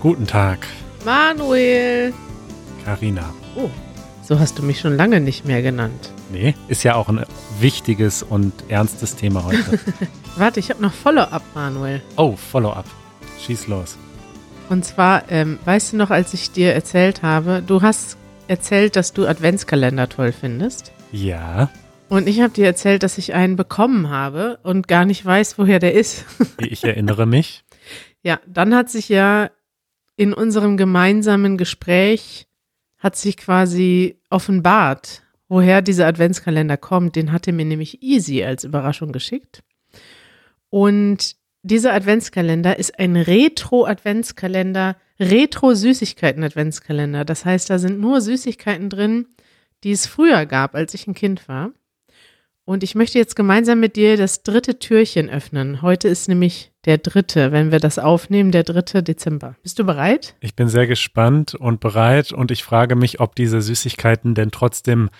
Guten Tag, Manuel. Karina. Oh, so hast du mich schon lange nicht mehr genannt. Nee, ist ja auch ein wichtiges und ernstes Thema heute. Warte, ich habe noch Follow-up, Manuel. oh, Follow-up. Schieß los. Und zwar, ähm, weißt du noch, als ich dir erzählt habe, du hast erzählt, dass du Adventskalender toll findest. Ja, Und ich habe dir erzählt, dass ich einen bekommen habe und gar nicht weiß, woher der ist. ich erinnere mich. Ja, dann hat sich ja in unserem gemeinsamen Gespräch hat sich quasi offenbart, woher dieser Adventskalender kommt. Den hatte mir nämlich Easy als Überraschung geschickt. Und dieser Adventskalender ist ein Retro-Adventskalender, Retro-Süßigkeiten-Adventskalender. Das heißt, da sind nur Süßigkeiten drin, die es früher gab, als ich ein Kind war. Und ich möchte jetzt gemeinsam mit dir das dritte Türchen öffnen. Heute ist nämlich der dritte, wenn wir das aufnehmen, der dritte Dezember. Bist du bereit? Ich bin sehr gespannt und bereit und ich frage mich, ob diese Süßigkeiten denn trotzdem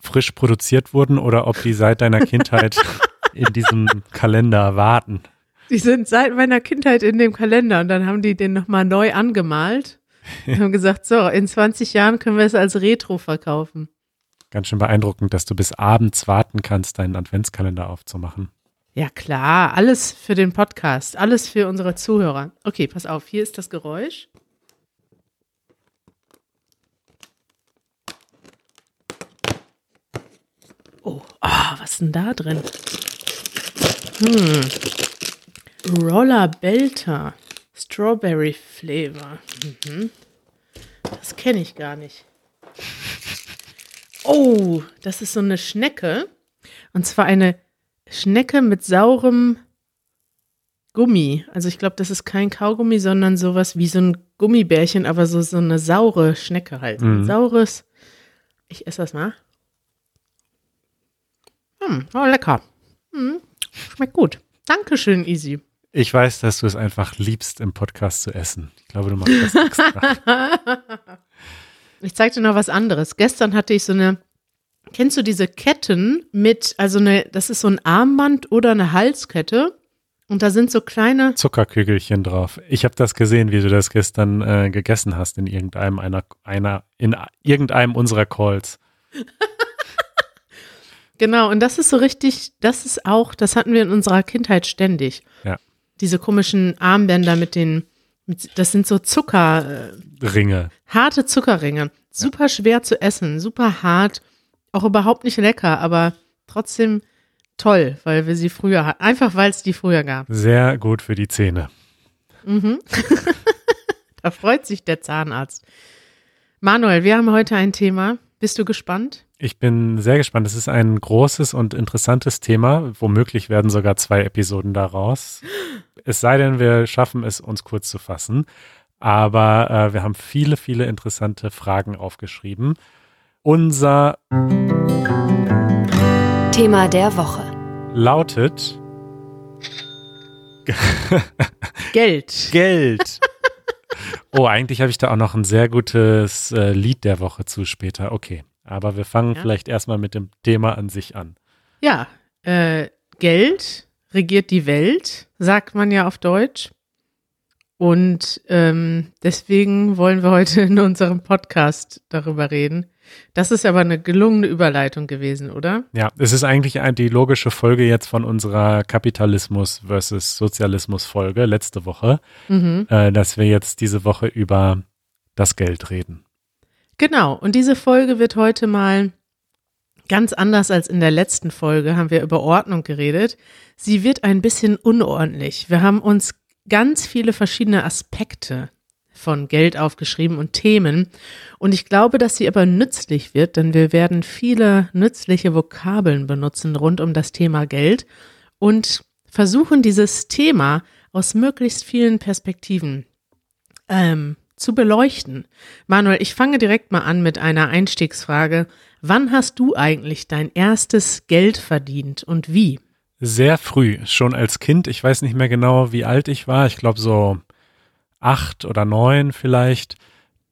frisch produziert wurden oder ob die seit deiner Kindheit in diesem Kalender warten. Die sind seit meiner Kindheit in dem Kalender und dann haben die den nochmal neu angemalt und haben gesagt, so, in 20 Jahren können wir es als Retro verkaufen. Ganz schön beeindruckend, dass du bis abends warten kannst, deinen Adventskalender aufzumachen. Ja klar, alles für den Podcast, alles für unsere Zuhörer. Okay, pass auf, hier ist das Geräusch. Oh, ah, was ist denn da drin? Hm. Roller Belter. Strawberry Flavor. Mhm. Das kenne ich gar nicht. Oh, das ist so eine Schnecke. Und zwar eine Schnecke mit saurem Gummi. Also ich glaube, das ist kein Kaugummi, sondern sowas wie so ein Gummibärchen, aber so, so eine saure Schnecke halt. Mhm. Saures. Ich esse das mal. Hm, oh, lecker. Hm, schmeckt gut. Dankeschön, Easy. Ich weiß, dass du es einfach liebst, im Podcast zu essen. Ich glaube, du machst das extra. Ich zeig dir noch was anderes. Gestern hatte ich so eine, kennst du diese Ketten mit, also eine, das ist so ein Armband oder eine Halskette und da sind so kleine, Zuckerkügelchen drauf. Ich habe das gesehen, wie du das gestern äh, gegessen hast in irgendeinem einer, einer in irgendeinem unserer Calls. genau, und das ist so richtig, das ist auch, das hatten wir in unserer Kindheit ständig. Ja. Diese komischen Armbänder mit den, das sind so Zucker, äh, harte Zuckerringe. Super schwer zu essen, super hart, auch überhaupt nicht lecker, aber trotzdem toll, weil wir sie früher hatten. Einfach weil es die früher gab. Sehr gut für die Zähne. Mhm. da freut sich der Zahnarzt. Manuel, wir haben heute ein Thema. Bist du gespannt? Ich bin sehr gespannt. Es ist ein großes und interessantes Thema. Womöglich werden sogar zwei Episoden daraus. Es sei denn, wir schaffen es, uns kurz zu fassen. Aber äh, wir haben viele, viele interessante Fragen aufgeschrieben. Unser Thema der Woche. lautet Geld. Geld. oh, eigentlich habe ich da auch noch ein sehr gutes äh, Lied der Woche zu später. Okay, aber wir fangen Ja. vielleicht erstmal mit dem Thema an sich an. Ja, äh, Geld regiert die Welt, sagt man ja auf Deutsch. Und ähm, deswegen wollen wir heute in unserem Podcast darüber reden. Das ist aber eine gelungene Überleitung gewesen, oder? Ja, es ist eigentlich die logische Folge jetzt von unserer Kapitalismus versus Sozialismus Folge letzte Woche, Mhm. äh, dass wir jetzt diese Woche über das Geld reden. Genau, und diese Folge wird heute mal ganz anders als in der letzten Folge, haben wir über Ordnung geredet. Sie wird ein bisschen unordentlich. Wir haben uns ganz viele verschiedene Aspekte von Geld aufgeschrieben und Themen. Und ich glaube, dass sie aber nützlich wird, denn wir werden viele nützliche Vokabeln benutzen rund um das Thema Geld und versuchen dieses Thema aus möglichst vielen Perspektiven ähm, zu beleuchten. Manuel, ich fange direkt mal an mit einer Einstiegsfrage. Wann hast du eigentlich dein erstes Geld verdient und wie? Sehr früh, schon als Kind. Ich weiß nicht mehr genau, wie alt ich war. Ich glaube so acht oder neun vielleicht.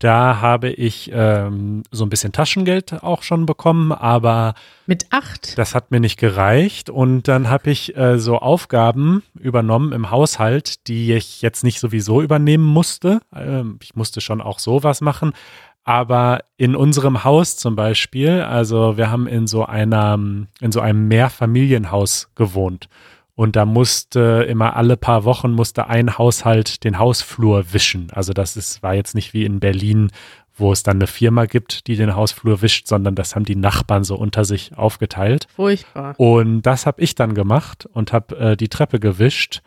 Da habe ich ähm, so ein bisschen Taschengeld auch schon bekommen, aber Mit acht? das hat mir nicht gereicht. Und dann habe ich äh, so Aufgaben übernommen im Haushalt, die ich jetzt nicht sowieso übernehmen musste. Ähm, ich musste schon auch sowas machen. Aber in unserem Haus zum Beispiel, also wir haben in so einer, in so einem Mehrfamilienhaus gewohnt. Und da musste immer alle paar Wochen musste ein Haushalt den Hausflur wischen. Also das ist, war jetzt nicht wie in Berlin, wo es dann eine Firma gibt, die den Hausflur wischt, sondern das haben die Nachbarn so unter sich aufgeteilt. Furchtbar. Und das habe ich dann gemacht und habe äh, die Treppe gewischt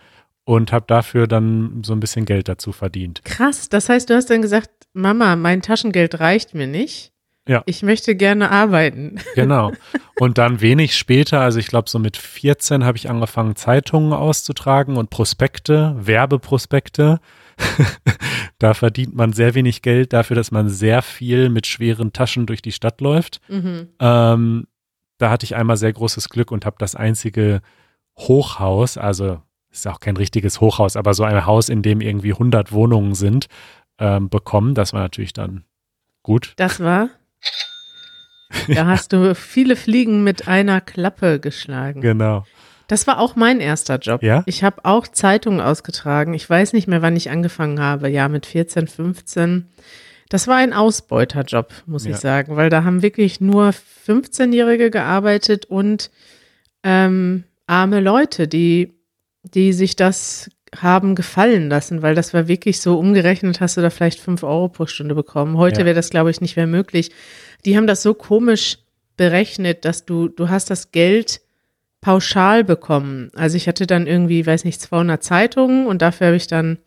und habe dafür dann so ein bisschen Geld dazu verdient. Krass. Das heißt, du hast dann gesagt, Mama, mein Taschengeld reicht mir nicht. Ja. Ich möchte gerne arbeiten. Genau. Und dann wenig später, also ich glaube so mit 14 habe ich angefangen, Zeitungen auszutragen und Prospekte, Werbeprospekte. da verdient man sehr wenig Geld dafür, dass man sehr viel mit schweren Taschen durch die Stadt läuft. Mhm. Ähm, da hatte ich einmal sehr großes Glück und habe das einzige Hochhaus, also ist auch kein richtiges Hochhaus, aber so ein Haus, in dem irgendwie 100 Wohnungen sind, ähm, bekommen. Das war natürlich dann gut. Das war. Da hast du viele Fliegen mit einer Klappe geschlagen. Genau. Das war auch mein erster Job. Ja? Ich habe auch Zeitungen ausgetragen. Ich weiß nicht mehr, wann ich angefangen habe. Ja, mit 14, 15. Das war ein Ausbeuterjob, muss Ja. ich sagen, weil da haben wirklich nur 15-Jährige gearbeitet und ähm, arme Leute, die, die sich das haben gefallen lassen, weil das war wirklich so umgerechnet, hast du da vielleicht fünf Euro pro Stunde bekommen. Heute Ja. wäre das, glaube ich, nicht mehr möglich. Die haben das so komisch berechnet, dass du, du hast das Geld pauschal bekommen. Also ich hatte dann irgendwie, weiß nicht, 200 Zeitungen und dafür habe ich dann,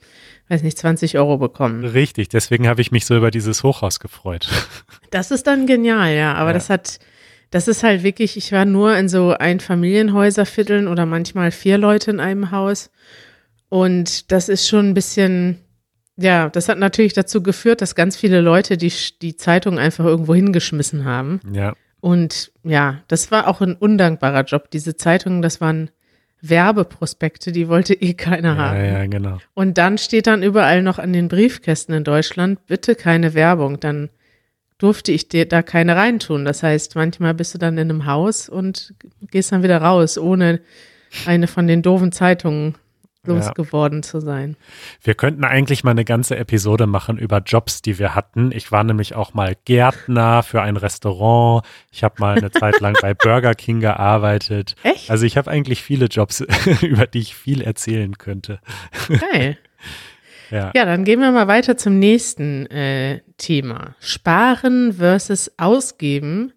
weiß nicht, 20 Euro bekommen. Richtig, deswegen habe ich mich so über dieses Hochhaus gefreut. Das ist dann genial, ja. Aber Ja. das hat, das ist halt wirklich, ich war nur in so Einfamilienhäuservierteln oder manchmal vier Leute in einem Haus. Und das ist schon ein bisschen, ja, das hat natürlich dazu geführt, dass ganz viele Leute die, die Zeitung einfach irgendwo hingeschmissen haben. Ja, Und ja, das war auch ein undankbarer Job. Diese Zeitungen, das waren Werbeprospekte, die wollte eh keiner ja, haben. ja, genau. Und dann steht dann überall noch an den Briefkästen in Deutschland, bitte keine Werbung. Dann durfte ich dir da keine reintun. Das heißt, manchmal bist du dann in einem Haus und gehst dann wieder raus, ohne eine von den doofen Zeitungen Ja. losgeworden zu sein. Wir könnten eigentlich mal eine ganze Episode machen über Jobs, die wir hatten. Ich war nämlich auch mal Gärtner für ein Restaurant. Ich habe mal eine Zeit lang bei Burger King gearbeitet. Echt? Also ich habe eigentlich viele Jobs, über die ich viel erzählen könnte. Geil. Ja. Ja, dann gehen wir mal weiter zum nächsten äh, Thema. Sparen versus Ausgeben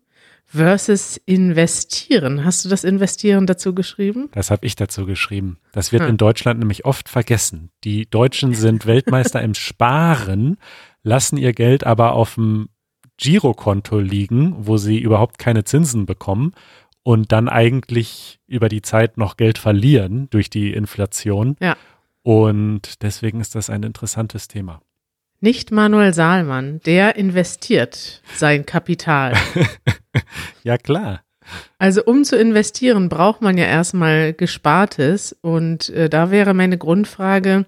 versus Investieren. Hast du das Investieren dazu geschrieben? Das habe ich dazu geschrieben. Das wird Hm. in Deutschland nämlich oft vergessen. Die Deutschen sind Weltmeister im Sparen, lassen ihr Geld aber auf dem Girokonto liegen, wo sie überhaupt keine Zinsen bekommen und dann eigentlich über die Zeit noch Geld verlieren durch die Inflation. Ja. Und deswegen ist das ein interessantes Thema. Nicht Manuel Saalmann, der investiert sein Kapital. Ja, klar. Also um zu investieren, braucht man ja erstmal Gespartes. Und äh, da wäre meine Grundfrage,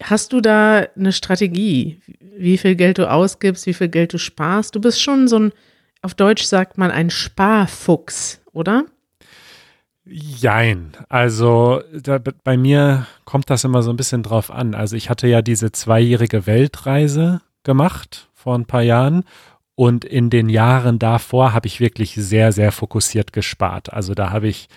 hast du da eine Strategie, wie viel Geld du ausgibst, wie viel Geld du sparst? Du bist schon so ein, auf Deutsch sagt man, ein Sparfuchs, oder? Jein. Also da, bei mir kommt das immer so ein bisschen drauf an. Also ich hatte ja diese zweijährige Weltreise gemacht vor ein paar Jahren und in den Jahren davor habe ich wirklich sehr, sehr fokussiert gespart. Also da habe ich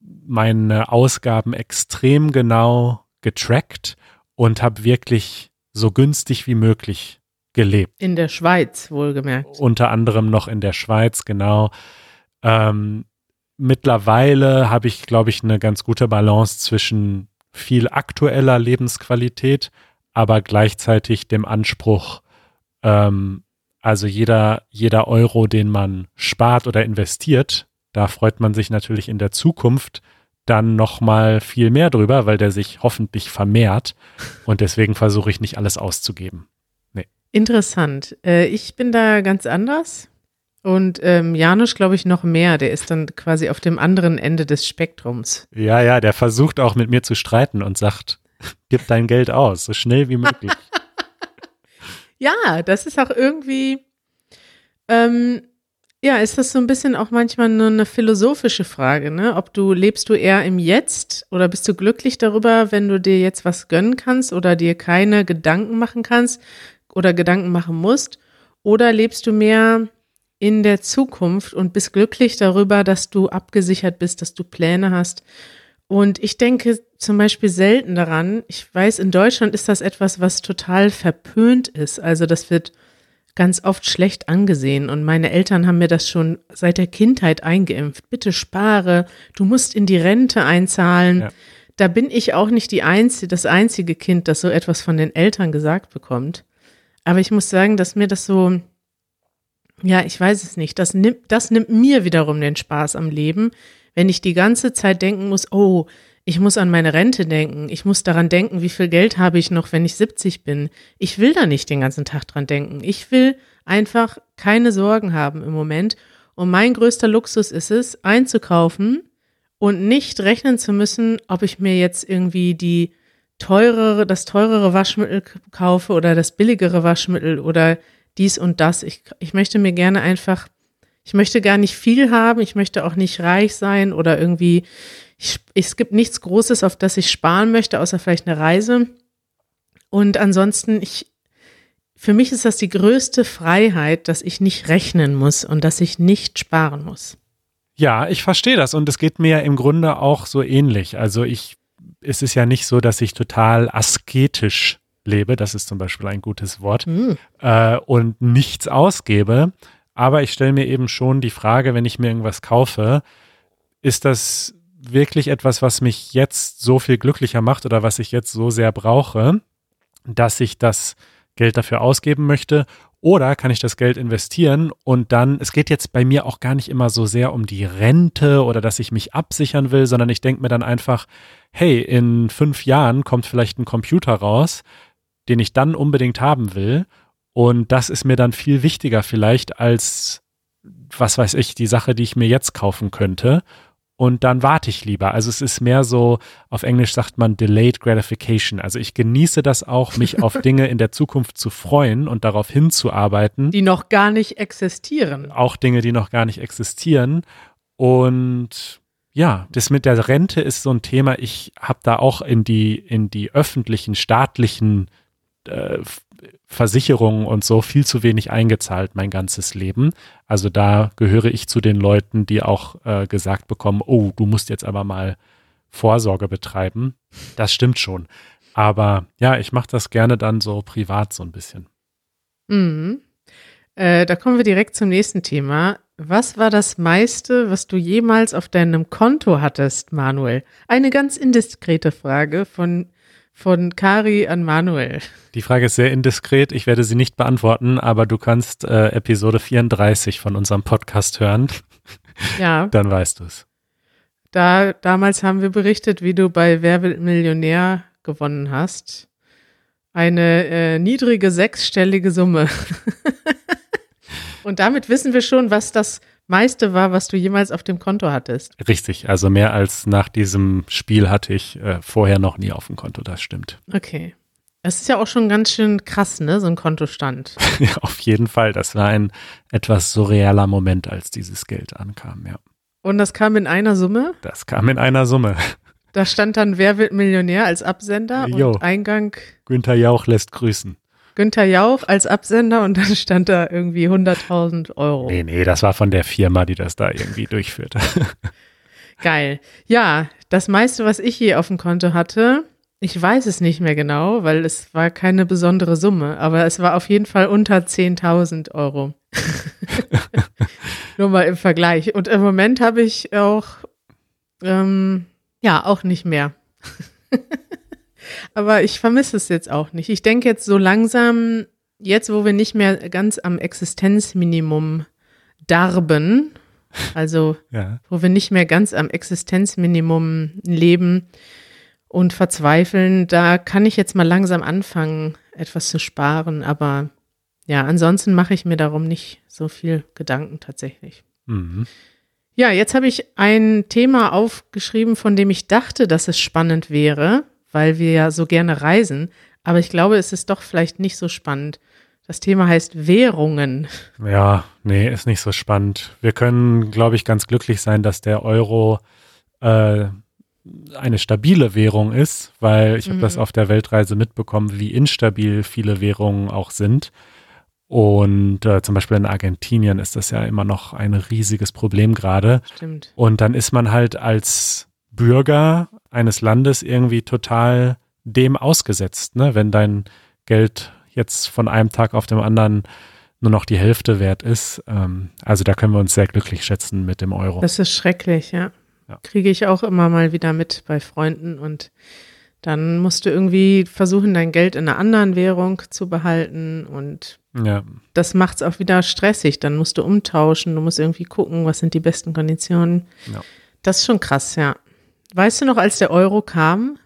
meine Ausgaben extrem genau getrackt und habe wirklich so günstig wie möglich gelebt In der Schweiz, wohlgemerkt. unter anderem noch in der Schweiz, genau. Ähm, mittlerweile habe ich, glaube ich, eine ganz gute Balance zwischen viel aktueller Lebensqualität, aber gleichzeitig dem Anspruch, ähm, also jeder, jeder Euro, den man spart oder investiert, da freut man sich natürlich in der Zukunft dann noch mal viel mehr drüber, weil der sich hoffentlich vermehrt und deswegen versuche ich nicht alles auszugeben. Interessant. Äh, ich bin da ganz anders. Und ähm, Janusz, glaube ich, noch mehr. Der ist dann quasi auf dem anderen Ende des Spektrums. Ja, ja, der versucht auch mit mir zu streiten und sagt, gib dein Geld aus, so schnell wie möglich. Ja, das ist auch irgendwie, ähm, ja, ist das so ein bisschen auch manchmal nur eine philosophische Frage, ne? Ob du lebst du eher im Jetzt oder bist du glücklich darüber, wenn du dir jetzt was gönnen kannst oder dir keine Gedanken machen kannst oder Gedanken machen musst? Oder lebst du mehr in der Zukunft und bist glücklich darüber, dass du abgesichert bist, dass du Pläne hast? Und ich denke zum Beispiel selten daran. Ich weiß, in Deutschland ist das etwas, was total verpönt ist. Also das wird ganz oft schlecht angesehen. Und meine Eltern haben mir das schon seit der Kindheit eingeimpft. Bitte spare, du musst in die Rente einzahlen. Ja. Da bin ich auch nicht die einzige, das einzige Kind, das so etwas von den Eltern gesagt bekommt. Aber ich muss sagen, dass mir das so, ja, ich weiß es nicht, das nimmt, das nimmt mir wiederum den Spaß am Leben, wenn ich die ganze Zeit denken muss, oh, ich muss an meine Rente denken. Ich muss daran denken, wie viel Geld habe ich noch, wenn ich 70 bin. Ich will da nicht den ganzen Tag dran denken. Ich will einfach keine Sorgen haben im Moment. Und mein größter Luxus ist es, einzukaufen und nicht rechnen zu müssen, ob ich mir jetzt irgendwie die teurere, das teurere Waschmittel kaufe oder das billigere Waschmittel oder dies und das. Ich, ich möchte mir gerne einfach, ich möchte gar nicht viel haben. Ich möchte auch nicht reich sein oder irgendwie ich, es gibt nichts Großes, auf das ich sparen möchte, außer vielleicht eine Reise. Und ansonsten, ich, für mich ist das die größte Freiheit, dass ich nicht rechnen muss und dass ich nicht sparen muss. Ja, ich verstehe das und es geht mir im Grunde auch so ähnlich. Also ich, es ist ja nicht so, dass ich total asketisch lebe, das ist zum Beispiel ein gutes Wort, mhm. äh, und nichts ausgebe. Aber ich stelle mir eben schon die Frage, wenn ich mir irgendwas kaufe, ist das wirklich etwas, was mich jetzt so viel glücklicher macht oder was ich jetzt so sehr brauche, dass ich das Geld dafür ausgeben möchte? Oder kann ich das Geld investieren und dann, es geht jetzt bei mir auch gar nicht immer so sehr um die Rente oder dass ich mich absichern will, sondern ich denke mir dann einfach, hey, in fünf Jahren kommt vielleicht ein Computer raus, den ich dann unbedingt haben will. Und das ist mir dann viel wichtiger vielleicht als, was weiß ich, die Sache, die ich mir jetzt kaufen könnte und dann warte ich lieber. Also es ist mehr so, auf Englisch sagt man delayed gratification. Also ich genieße das auch, mich auf Dinge in der Zukunft zu freuen und darauf hinzuarbeiten. Die noch gar nicht existieren. Auch Dinge, die noch gar nicht existieren. Und ja, das mit der Rente ist so ein Thema. Ich habe da auch in die, in die öffentlichen, staatlichen äh, Versicherungen und so viel zu wenig eingezahlt mein ganzes Leben. Also da gehöre ich zu den Leuten, die auch äh, gesagt bekommen, oh, du musst jetzt aber mal Vorsorge betreiben. Das stimmt schon. Aber ja, ich mache das gerne dann so privat so ein bisschen. Mhm. Äh, da kommen wir direkt zum nächsten Thema. Was war das meiste, was du jemals auf deinem Konto hattest, Manuel? Eine ganz indiskrete Frage von von Kari an Manuel. Die Frage ist sehr indiskret. Ich werde sie nicht beantworten, aber du kannst äh, Episode 34 von unserem Podcast hören. Ja. Dann weißt du es. Da, damals haben wir berichtet, wie du bei Wer wird Millionär gewonnen hast. Eine äh, niedrige sechsstellige Summe. Und damit wissen wir schon, was das meiste war, was du jemals auf dem Konto hattest. Richtig, also mehr als nach diesem Spiel hatte ich äh, vorher noch nie auf dem Konto, das stimmt. Okay. Es ist ja auch schon ganz schön krass, ne, so ein Kontostand. ja, auf jeden Fall. Das war ein etwas surrealer Moment, als dieses Geld ankam, ja. Und das kam in einer Summe? Das kam in einer Summe. Da stand dann Wer wird Millionär als Absender jo. und Eingang. Günther Jauch lässt grüßen. Günther Jauch als Absender und dann stand da irgendwie 100.000 Euro. Nee, nee, das war von der Firma, die das da irgendwie durchführte. Geil. Ja, das meiste, was ich je auf dem Konto hatte, ich weiß es nicht mehr genau, weil es war keine besondere Summe, aber es war auf jeden Fall unter 10.000 Euro. Nur mal im Vergleich. Und im Moment habe ich auch, ähm, ja, auch nicht mehr. Aber ich vermisse es jetzt auch nicht. Ich denke jetzt so langsam, jetzt wo wir nicht mehr ganz am Existenzminimum darben, also ja. wo wir nicht mehr ganz am Existenzminimum leben und verzweifeln, da kann ich jetzt mal langsam anfangen, etwas zu sparen. Aber ja, ansonsten mache ich mir darum nicht so viel Gedanken tatsächlich. Mhm. Ja, jetzt habe ich ein Thema aufgeschrieben, von dem ich dachte, dass es spannend wäre weil wir ja so gerne reisen. Aber ich glaube, es ist doch vielleicht nicht so spannend. Das Thema heißt Währungen. Ja, nee, ist nicht so spannend. Wir können, glaube ich, ganz glücklich sein, dass der Euro äh, eine stabile Währung ist, weil ich mhm. habe das auf der Weltreise mitbekommen, wie instabil viele Währungen auch sind. Und äh, zum Beispiel in Argentinien ist das ja immer noch ein riesiges Problem gerade. Stimmt. Und dann ist man halt als Bürger eines Landes irgendwie total dem ausgesetzt, ne? Wenn dein Geld jetzt von einem Tag auf dem anderen nur noch die Hälfte wert ist. Ähm, also da können wir uns sehr glücklich schätzen mit dem Euro. Das ist schrecklich, ja. ja. Kriege ich auch immer mal wieder mit bei Freunden und dann musst du irgendwie versuchen, dein Geld in einer anderen Währung zu behalten und ja. das macht es auch wieder stressig. Dann musst du umtauschen, du musst irgendwie gucken, was sind die besten Konditionen. Ja. Das ist schon krass, ja. Weißt du noch, als der Euro kam?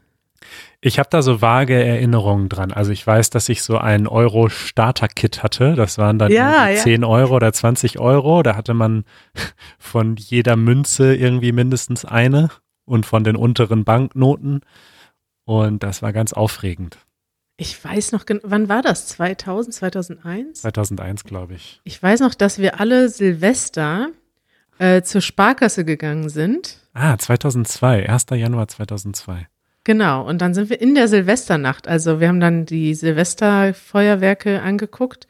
Ich habe da so vage Erinnerungen dran. Also ich weiß, dass ich so ein Euro-Starter-Kit hatte. Das waren dann ja, ja. 10 Euro oder 20 Euro. Da hatte man von jeder Münze irgendwie mindestens eine und von den unteren Banknoten. Und das war ganz aufregend. Ich weiß noch, wann war das? 2000, 2001? 2001, glaube ich. Ich weiß noch, dass wir alle Silvester äh, zur Sparkasse gegangen sind. Ah, 2002, 1. Januar 2002. Genau, und dann sind wir in der Silvesternacht. Also wir haben dann die Silvesterfeuerwerke angeguckt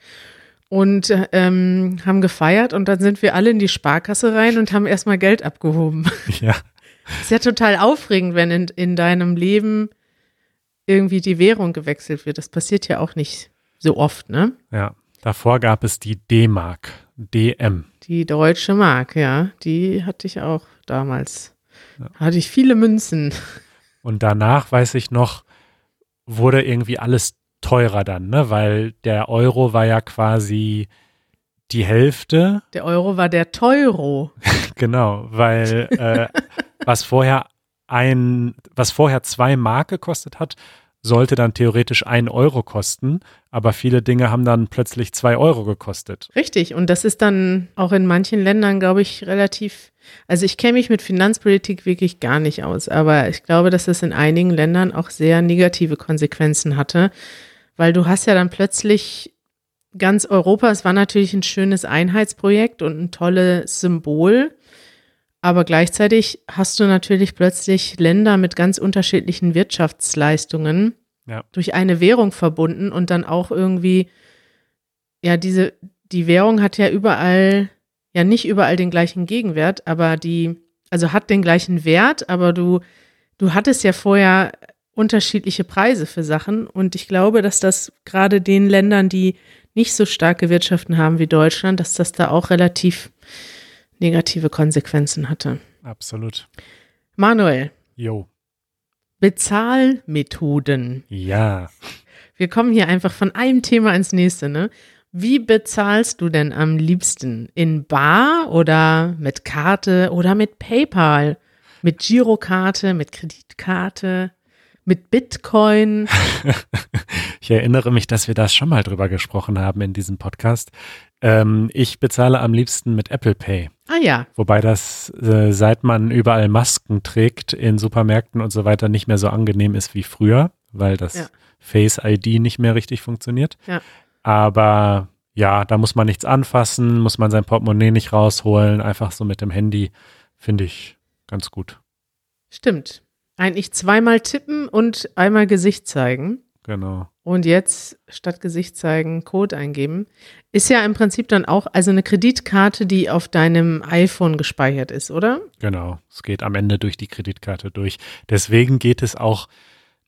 und ähm, haben gefeiert und dann sind wir alle in die Sparkasse rein und haben erstmal Geld abgehoben. Ja. Ist ja total aufregend, wenn in, in deinem Leben irgendwie die Währung gewechselt wird. Das passiert ja auch nicht so oft, ne? Ja. Davor gab es die D-Mark, DM. Die deutsche Mark, ja. Die hatte ich auch damals. Ja. Hatte ich viele Münzen. Und danach, weiß ich noch, wurde irgendwie alles teurer dann, ne? Weil der Euro war ja quasi die Hälfte. Der Euro war der Teuro. genau, weil äh, was vorher ein, was vorher zwei Mark gekostet hat, sollte dann theoretisch ein Euro kosten, aber viele Dinge haben dann plötzlich zwei Euro gekostet. Richtig, und das ist dann auch in manchen Ländern, glaube ich, relativ, also ich kenne mich mit Finanzpolitik wirklich gar nicht aus, aber ich glaube, dass es in einigen Ländern auch sehr negative Konsequenzen hatte, weil du hast ja dann plötzlich ganz Europa, es war natürlich ein schönes Einheitsprojekt und ein tolles Symbol, aber gleichzeitig hast du natürlich plötzlich Länder mit ganz unterschiedlichen Wirtschaftsleistungen ja. durch eine Währung verbunden und dann auch irgendwie, ja, diese, die Währung hat ja überall, ja nicht überall den gleichen Gegenwert, aber die, also hat den gleichen Wert, aber du, du hattest ja vorher unterschiedliche Preise für Sachen und ich glaube, dass das gerade den Ländern, die nicht so starke Wirtschaften haben wie Deutschland, dass das da auch relativ negative Konsequenzen hatte. Absolut. Manuel. Jo. Bezahlmethoden. Ja. Wir kommen hier einfach von einem Thema ins nächste, ne? Wie bezahlst du denn am liebsten? In Bar oder mit Karte oder mit PayPal? Mit Girokarte, mit Kreditkarte, mit Bitcoin? ich erinnere mich, dass wir da schon mal drüber gesprochen haben in diesem Podcast. Ähm, ich bezahle am liebsten mit Apple Pay. Ah ja. Wobei das, äh, seit man überall Masken trägt in Supermärkten und so weiter, nicht mehr so angenehm ist wie früher, weil das ja. Face ID nicht mehr richtig funktioniert. Ja. Aber ja, da muss man nichts anfassen, muss man sein Portemonnaie nicht rausholen, einfach so mit dem Handy, finde ich ganz gut. Stimmt. Eigentlich zweimal tippen und einmal Gesicht zeigen. Genau. Und jetzt statt Gesicht zeigen, Code eingeben. Ist ja im Prinzip dann auch also eine Kreditkarte, die auf deinem iPhone gespeichert ist, oder? Genau. Es geht am Ende durch die Kreditkarte durch. Deswegen geht es auch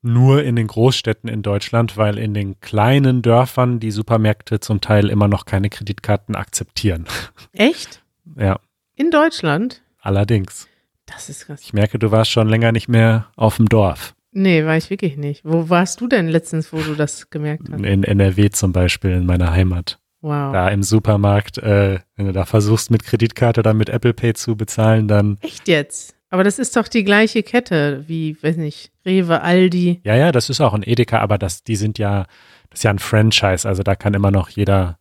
nur in den Großstädten in Deutschland, weil in den kleinen Dörfern die Supermärkte zum Teil immer noch keine Kreditkarten akzeptieren. Echt? Ja. In Deutschland? Allerdings. Das ist krass. Ich merke, du warst schon länger nicht mehr auf dem Dorf. Nee, war ich wirklich nicht. Wo warst du denn letztens, wo du das gemerkt hast? In NRW zum Beispiel, in meiner Heimat. Wow. Da im Supermarkt, äh, wenn du da versuchst, mit Kreditkarte oder mit Apple Pay zu bezahlen, dann. Echt jetzt? Aber das ist doch die gleiche Kette wie, weiß nicht, Rewe, Aldi. Ja, ja, das ist auch ein Edeka, aber das, die sind ja, das ist ja ein Franchise, also da kann immer noch jeder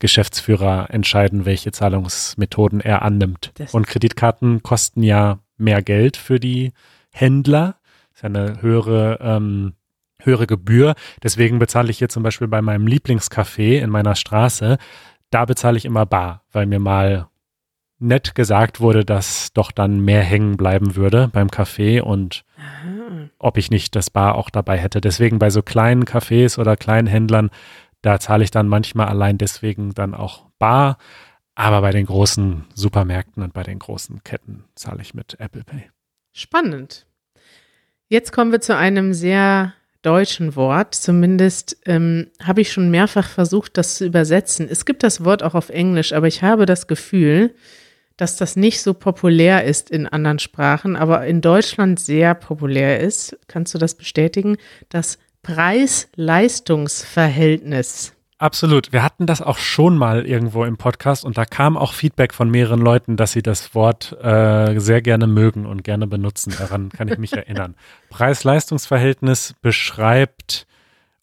Geschäftsführer entscheiden, welche Zahlungsmethoden er annimmt. Das Und Kreditkarten kosten ja mehr Geld für die Händler. Das ist ja eine höhere ähm, höhere Gebühr. Deswegen bezahle ich hier zum Beispiel bei meinem Lieblingscafé in meiner Straße, da bezahle ich immer bar, weil mir mal nett gesagt wurde, dass doch dann mehr hängen bleiben würde beim Café und Aha. ob ich nicht das Bar auch dabei hätte. Deswegen bei so kleinen Cafés oder kleinen Händlern, da zahle ich dann manchmal allein deswegen dann auch bar. Aber bei den großen Supermärkten und bei den großen Ketten zahle ich mit Apple Pay. Spannend. Jetzt kommen wir zu einem sehr deutschen Wort. Zumindest ähm, habe ich schon mehrfach versucht, das zu übersetzen. Es gibt das Wort auch auf Englisch, aber ich habe das Gefühl, dass das nicht so populär ist in anderen Sprachen, aber in Deutschland sehr populär ist. Kannst du das bestätigen? Das Preis-Leistungs-Verhältnis. Absolut. Wir hatten das auch schon mal irgendwo im Podcast und da kam auch Feedback von mehreren Leuten, dass sie das Wort äh, sehr gerne mögen und gerne benutzen. Daran kann ich mich erinnern. Preis-Leistungs-Verhältnis beschreibt,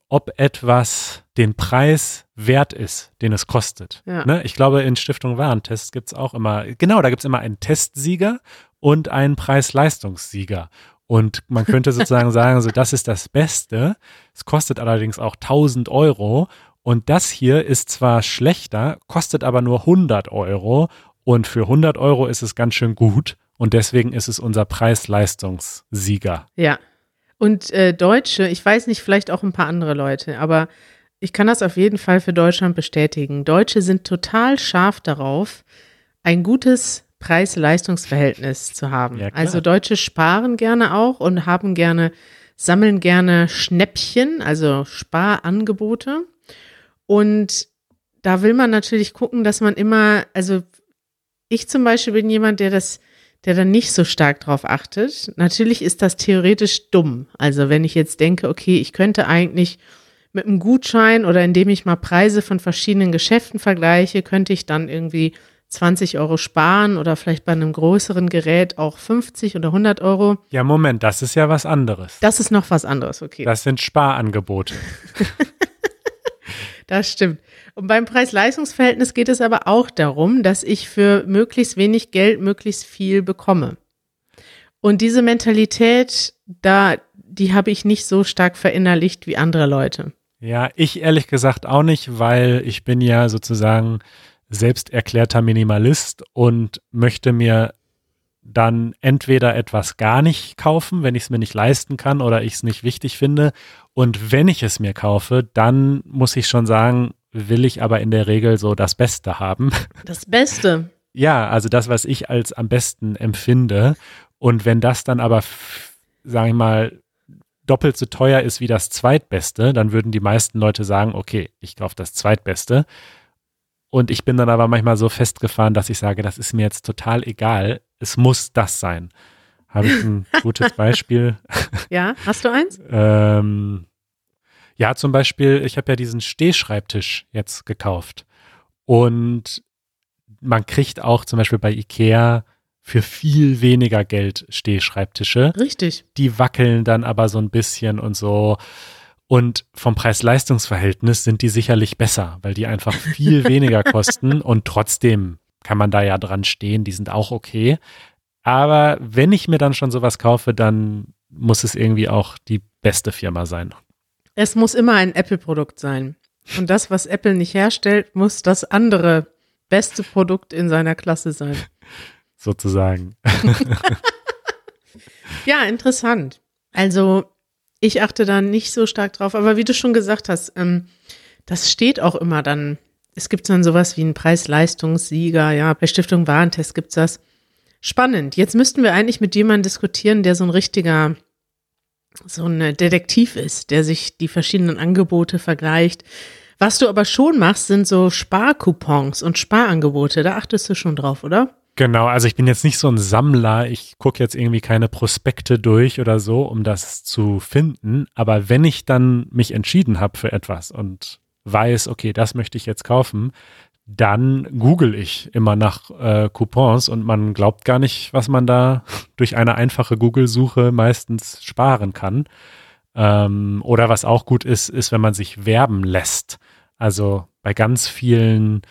ob etwas den Preis wert ist, den es kostet. Ja. Ne? Ich glaube, in Stiftung Warentest gibt es auch immer, genau, da gibt es immer einen Testsieger und einen Preis-Leistungssieger. Und man könnte sozusagen sagen, so das ist das Beste. Es kostet allerdings auch 1000 Euro und das hier ist zwar schlechter, kostet aber nur 100 Euro und für 100 Euro ist es ganz schön gut und deswegen ist es unser Preis-Leistungssieger. Ja. Und äh, Deutsche, ich weiß nicht, vielleicht auch ein paar andere Leute, aber ich kann das auf jeden Fall für Deutschland bestätigen. Deutsche sind total scharf darauf, ein gutes Preis-Leistungs-Verhältnis zu haben. Ja, also Deutsche sparen gerne auch und haben gerne, sammeln gerne Schnäppchen, also Sparangebote. Und da will man natürlich gucken, dass man immer, also ich zum Beispiel bin jemand, der das, der dann nicht so stark drauf achtet. Natürlich ist das theoretisch dumm. Also wenn ich jetzt denke, okay, ich könnte eigentlich mit einem Gutschein oder indem ich mal Preise von verschiedenen Geschäften vergleiche, könnte ich dann irgendwie 20 Euro sparen oder vielleicht bei einem größeren Gerät auch 50 oder 100 Euro. Ja, Moment, das ist ja was anderes. Das ist noch was anderes, okay. Das sind Sparangebote. Das stimmt. Und beim Preis-Leistungs-Verhältnis geht es aber auch darum, dass ich für möglichst wenig Geld möglichst viel bekomme. Und diese Mentalität, da, die habe ich nicht so stark verinnerlicht wie andere Leute. Ja, ich ehrlich gesagt auch nicht, weil ich bin ja sozusagen selbst erklärter Minimalist und möchte mir dann entweder etwas gar nicht kaufen, wenn ich es mir nicht leisten kann oder ich es nicht wichtig finde. Und wenn ich es mir kaufe, dann muss ich schon sagen, will ich aber in der Regel so das Beste haben. Das Beste. Ja, also das, was ich als am besten empfinde. Und wenn das dann aber, sage ich mal, doppelt so teuer ist wie das Zweitbeste, dann würden die meisten Leute sagen, okay, ich kaufe das Zweitbeste. Und ich bin dann aber manchmal so festgefahren, dass ich sage, das ist mir jetzt total egal. Es muss das sein. Habe ich ein gutes Beispiel? Ja, hast du eins? ähm, ja, zum Beispiel, ich habe ja diesen Stehschreibtisch jetzt gekauft. Und man kriegt auch zum Beispiel bei Ikea für viel weniger Geld Stehschreibtische. Richtig. Die wackeln dann aber so ein bisschen und so. Und vom Preis-Leistungs-Verhältnis sind die sicherlich besser, weil die einfach viel weniger kosten und trotzdem kann man da ja dran stehen, die sind auch okay. Aber wenn ich mir dann schon sowas kaufe, dann muss es irgendwie auch die beste Firma sein. Es muss immer ein Apple-Produkt sein. Und das, was Apple nicht herstellt, muss das andere beste Produkt in seiner Klasse sein. Sozusagen. ja, interessant. Also ich achte da nicht so stark drauf, aber wie du schon gesagt hast, ähm, das steht auch immer dann. Es gibt dann sowas wie einen Preis-Leistungssieger, ja, bei Stiftung Warentest gibt's das. Spannend. Jetzt müssten wir eigentlich mit jemandem diskutieren, der so ein richtiger, so ein Detektiv ist, der sich die verschiedenen Angebote vergleicht. Was du aber schon machst, sind so Sparcoupons und Sparangebote. Da achtest du schon drauf, oder? Genau, also ich bin jetzt nicht so ein Sammler, ich gucke jetzt irgendwie keine Prospekte durch oder so, um das zu finden, aber wenn ich dann mich entschieden habe für etwas und weiß, okay, das möchte ich jetzt kaufen, dann google ich immer nach äh, Coupons und man glaubt gar nicht, was man da durch eine einfache Google-Suche meistens sparen kann. Ähm, oder was auch gut ist, ist, wenn man sich werben lässt. Also bei ganz vielen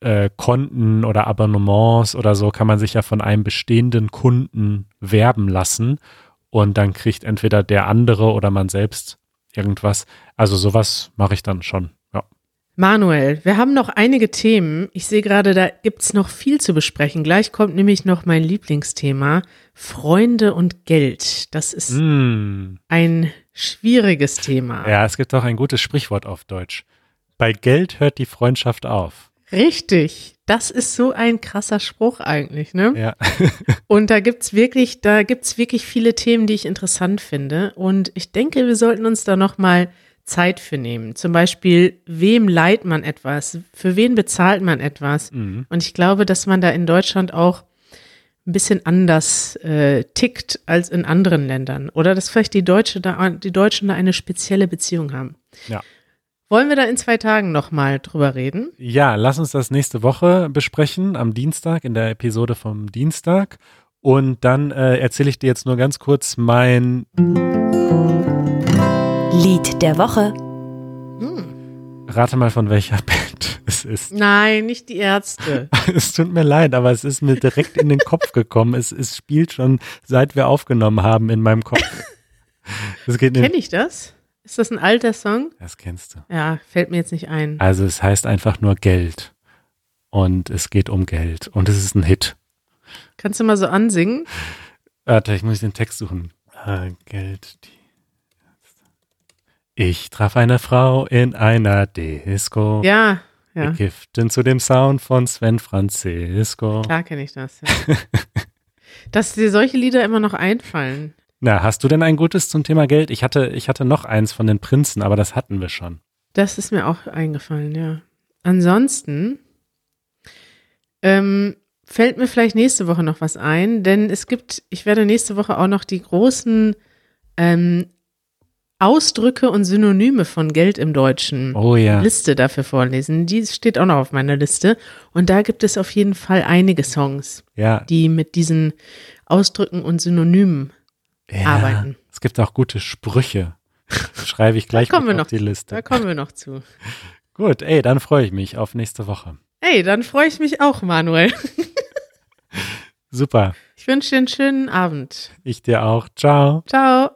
äh, Konten oder Abonnements oder so kann man sich ja von einem bestehenden Kunden werben lassen und dann kriegt entweder der andere oder man selbst irgendwas. Also sowas mache ich dann schon. Manuel, wir haben noch einige Themen. Ich sehe gerade, da gibt's noch viel zu besprechen. Gleich kommt nämlich noch mein Lieblingsthema, Freunde und Geld. Das ist Mm. ein schwieriges Thema. Ja, es gibt auch ein gutes Sprichwort auf Deutsch. Bei Geld hört die Freundschaft auf. Richtig. Das ist so ein krasser Spruch eigentlich, ne? Ja. Und da gibt's wirklich, da gibt's wirklich viele Themen, die ich interessant finde. Und ich denke, wir sollten uns da noch mal Zeit für nehmen. Zum Beispiel, wem leiht man etwas? Für wen bezahlt man etwas? Mhm. Und ich glaube, dass man da in Deutschland auch ein bisschen anders äh, tickt als in anderen Ländern. Oder dass vielleicht die, Deutsche da, die Deutschen da eine spezielle Beziehung haben. Ja. Wollen wir da in zwei Tagen nochmal drüber reden? Ja, lass uns das nächste Woche besprechen, am Dienstag, in der Episode vom Dienstag. Und dann äh, erzähle ich dir jetzt nur ganz kurz mein Lied der Woche. Rate mal von welcher Band es ist. Nein, nicht die Ärzte. Es tut mir leid, aber es ist mir direkt in den Kopf gekommen. Es, es spielt schon, seit wir aufgenommen haben, in meinem Kopf. Es geht in, Kenne ich das? Ist das ein alter Song? Das kennst du. Ja, fällt mir jetzt nicht ein. Also es heißt einfach nur Geld. Und es geht um Geld. Und es ist ein Hit. Kannst du mal so ansingen? Warte, ich muss den Text suchen. Ah, Geld. Die ich traf eine Frau in einer Disco. Ja, ja. Giften zu dem Sound von Sven Francisco. Klar kenne ich das. Ja. Dass dir solche Lieder immer noch einfallen. Na, hast du denn ein gutes zum Thema Geld? Ich hatte, ich hatte noch eins von den Prinzen, aber das hatten wir schon. Das ist mir auch eingefallen, ja. Ansonsten ähm, fällt mir vielleicht nächste Woche noch was ein, denn es gibt, ich werde nächste Woche auch noch die großen ähm, Ausdrücke und Synonyme von Geld im Deutschen Oh ja. Liste dafür vorlesen. Die steht auch noch auf meiner Liste. Und da gibt es auf jeden Fall einige Songs, Ja. die mit diesen Ausdrücken und Synonymen ja. arbeiten. Es gibt auch gute Sprüche. Schreibe ich gleich auf noch die Liste. Da kommen wir noch zu. Gut, ey, dann freue ich mich auf nächste Woche. Hey, dann freue ich mich auch, Manuel. Super. Ich wünsche dir einen schönen Abend. Ich dir auch. Ciao. Ciao.